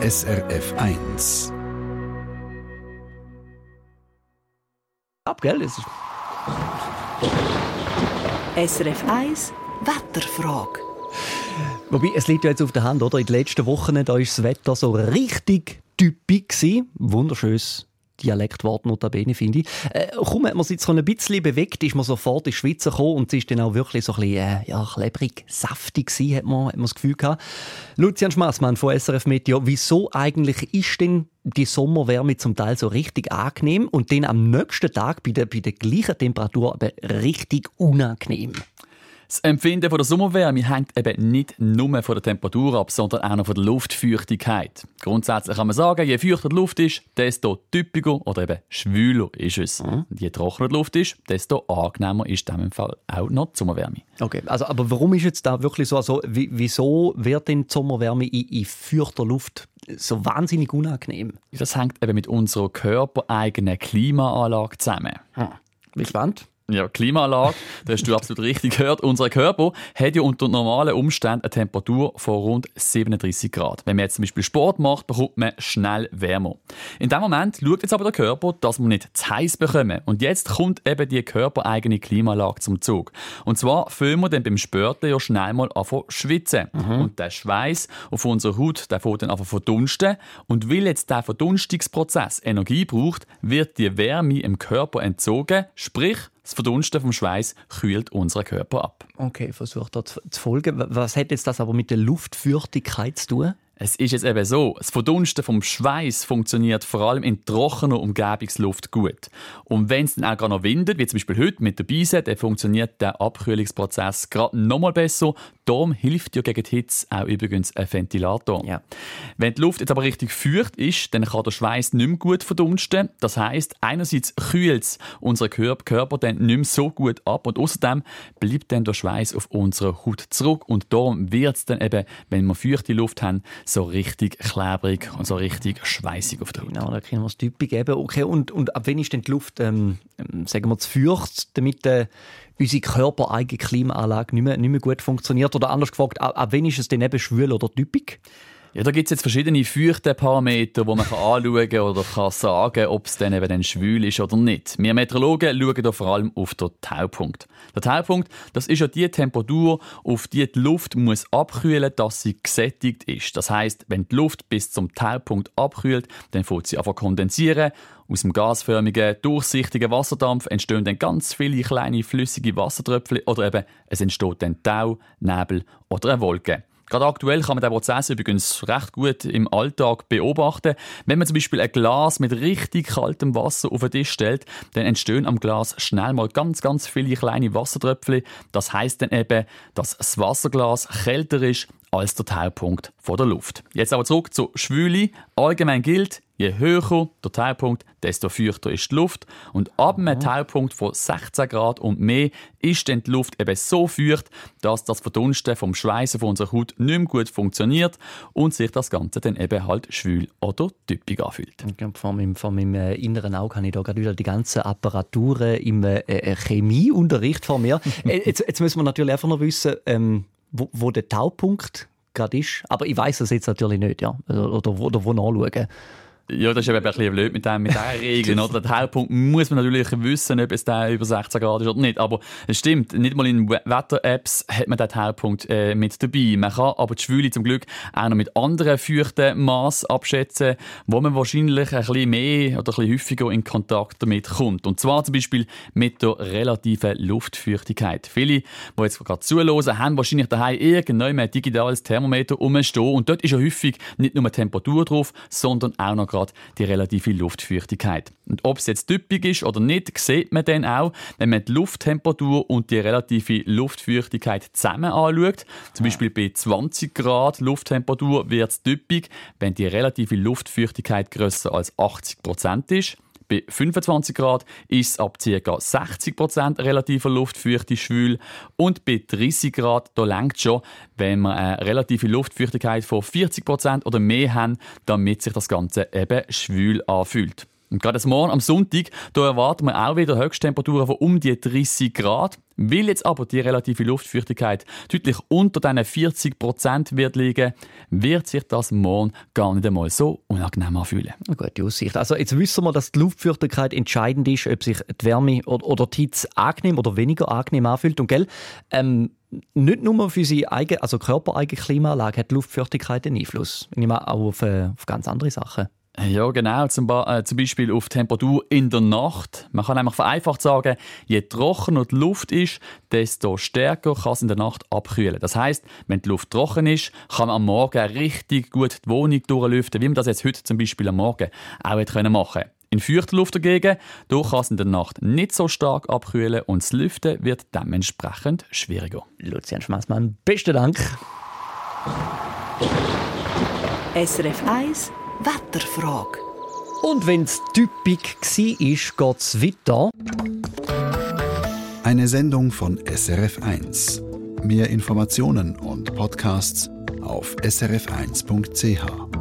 SRF 1. Ab, gell? Es ist SRF 1 Wetterfrage. Wobei, es liegt ja jetzt auf der Hand, oder? In den letzten Wochen da ist das Wetter so richtig typisch Wunderschönes Dialektwort notabene, finde ich. Äh, kaum hat man sich so ein bisschen bewegt, ist man sofort in die Schweiz gekommen und es ist dann auch wirklich so ein bisschen, äh, ja, klebrig, saftig gewesen, hat man, hat man das Gefühl gehabt. Lucian Schmassmann von SRF Meteo, wieso eigentlich ist denn die Sommerwärme zum Teil so richtig angenehm und dann am nächsten Tag bei der, bei der gleichen Temperatur aber richtig unangenehm? Das Empfinden von der Sommerwärme hängt eben nicht nur von der Temperatur ab, sondern auch noch von der Luftfeuchtigkeit. Grundsätzlich kann man sagen, je feuchter die Luft ist, desto typischer oder eben schwüler ist es. Mhm. Je trockener die Luft ist, desto angenehmer ist in diesem Fall auch noch die Sommerwärme. Okay, also, aber warum ist jetzt da wirklich so? Also, wieso wird denn die Sommerwärme in, in feuchter Luft so wahnsinnig unangenehm? Das hängt eben mit unserer körpereigenen Klimaanlage zusammen. Hm. Bin gespannt. Ja, Klimaanlage, da hast du absolut richtig gehört. Unser Körper hat ja unter normalen Umständen eine Temperatur von rund 37 Grad. Wenn man jetzt zum Beispiel Sport macht, bekommt man schnell wärmer. In dem Moment schaut jetzt aber der Körper, dass man nicht zu heiß bekommen. Und jetzt kommt eben die körpereigene Klimaanlage zum Zug. Und zwar fühlen wir dann beim Spörten ja schnell mal an schwitzen. Mhm. Und der Schweiß auf unserer Haut, der fängt dann an verdunsten. Und weil jetzt der Verdunstungsprozess Energie braucht, wird die Wärme im Körper entzogen, sprich das Verdunsten vom Schweiß kühlt unseren Körper ab. Okay, versuche da zu folgen. Was hat jetzt das aber mit der Luftfeuchtigkeit zu tun? Es ist jetzt eben so, das Verdunsten vom Schweiß funktioniert vor allem in trockener Umgebungsluft gut. Und wenn es dann auch gerade noch windet, wie zum Beispiel heute mit der Beise, dann funktioniert der Abkühlungsprozess gerade noch mal besser. Darum hilft ja gegen die Hitze auch übrigens ein Ventilator. Ja. Wenn die Luft jetzt aber richtig feucht ist, dann kann der Schweiß nicht mehr gut verdunsten. Das heißt, einerseits kühlt es unseren Körper dann nicht mehr so gut ab und außerdem bleibt dann der Schweiß auf unserer Haut zurück und darum wird es dann eben, wenn wir feuchte Luft haben, so richtig klebrig und so richtig schweißig auf der Haut. Genau, da können wir das typisch geben. Okay, und, und ab wann ist denn die Luft, ähm, ähm sagen wir, zu feucht, damit äh, unsere körpereigene Klimaanlage nicht mehr, nicht mehr gut funktioniert? Oder anders gefragt, ab, ab wann ist es denn eben schwül oder typisch? Ja, da gibt es jetzt verschiedene Feuchteparameter, die man kann anschauen kann oder kann sagen ob es dann eben schwül ist oder nicht. Wir Meteorologen schauen da vor allem auf den Taupunkt. Der Taupunkt, das ist ja die Temperatur, auf die die Luft muss abkühlen, dass sie gesättigt ist. Das heißt, wenn die Luft bis zum Taupunkt abkühlt, dann fängt sie einfach kondensieren aus dem gasförmigen, durchsichtigen Wasserdampf entstehen dann ganz viele kleine flüssige Wassertröpfchen oder eben es entsteht dann Tau, Nebel oder eine Wolke. Gerade aktuell kann man den Prozess übrigens recht gut im Alltag beobachten. Wenn man zum Beispiel ein Glas mit richtig kaltem Wasser auf den Tisch stellt, dann entstehen am Glas schnell mal ganz, ganz viele kleine Wassertröpfchen. Das heißt dann eben, dass das Wasserglas kälter ist als der Taupunkt der Luft. Jetzt aber zurück zur Schwüle. Allgemein gilt, Je höher der Taupunkt, desto feuchter ist die Luft. Und ab einem Taupunkt von 16 Grad und mehr ist dann die Luft eben so feucht, dass das Verdunsten vom Schweißen von unserer Haut nicht mehr gut funktioniert und sich das Ganze dann eben halt schwül oder typisch anfühlt. Vor meinem, vor meinem äh, inneren Auge habe ich da gerade wieder die ganzen Apparaturen im äh, äh Chemieunterricht vor mir. Jetzt, jetzt müssen wir natürlich einfach noch wissen, ähm, wo, wo der Taupunkt gerade ist. Aber ich weiß das jetzt natürlich nicht, ja. Oder, oder, oder wo nachschauen. Ja, das ist eben ein bisschen blöd mit, dem, mit diesen Regeln. Oder? Der Hauptpunkt muss man natürlich wissen, ob es da über 16 Grad ist oder nicht. Aber es stimmt, nicht mal in Wetter-Apps hat man den Hauptpunkt äh, mit dabei. Man kann aber die Schwüle zum Glück auch noch mit anderen feuchten Maß abschätzen, wo man wahrscheinlich ein bisschen mehr oder ein bisschen häufiger in Kontakt damit kommt. Und zwar zum Beispiel mit der relativen Luftfeuchtigkeit. Viele, die jetzt gerade zuhören, haben wahrscheinlich daheim irgendwann ein digitales Thermometer rumstehen. Und dort ist ja häufig nicht nur die Temperatur drauf, sondern auch noch gerade die relative Luftfeuchtigkeit. Und ob es jetzt typisch ist oder nicht, sieht man dann auch, wenn man die Lufttemperatur und die relative Luftfeuchtigkeit zusammen anschaut. Zum Beispiel bei 20 Grad Lufttemperatur wird es typisch, wenn die relative Luftfeuchtigkeit größer als 80 Prozent ist. Bei 25 Grad ist es ab ca. 60 Prozent relativer Luftfeuchte schwül und bei 30 Grad da lenkt schon, wenn wir eine relative Luftfeuchtigkeit von 40 Prozent oder mehr haben, damit sich das Ganze eben schwül anfühlt. Und gerade morgen am Sonntag da erwarten wir auch wieder Höchsttemperaturen von um die 30 Grad. Weil jetzt aber die relative Luftfeuchtigkeit deutlich unter diesen 40 Prozent wird liegen, wird sich das morgen gar nicht einmal so unangenehm anfühlen. Eine gute Aussicht. Also jetzt wissen wir, dass die Luftfeuchtigkeit entscheidend ist, ob sich die Wärme oder die Hitze angenehm oder weniger angenehm anfühlt. Und gell, ähm, nicht nur für unsere eigene, also körpereigene Klimaanlage hat die Luftfeuchtigkeit einen Einfluss. Ich nehme auch auf, äh, auf ganz andere Sachen. Ja, genau. Zum, äh, zum, Beispiel auf Temperatur in der Nacht. Man kann einfach vereinfacht sagen, je trockener die Luft ist, desto stärker kann es in der Nacht abkühlen. Das heißt, wenn die Luft trocken ist, kann man am Morgen richtig gut die Wohnung durchlüften, wie man das jetzt heute zum Beispiel am Morgen auch hätte machen können. In feuchter Luft dagegen, da kann es in der Nacht nicht so stark abkühlen und das Lüften wird dementsprechend schwieriger. Lucian Schmaßmann, besten Dank. SRF 1 Wetterfrage. Und wenn es typisch war, geht es weiter. Eine Sendung von SRF1. Mehr Informationen und Podcasts auf srf1.ch.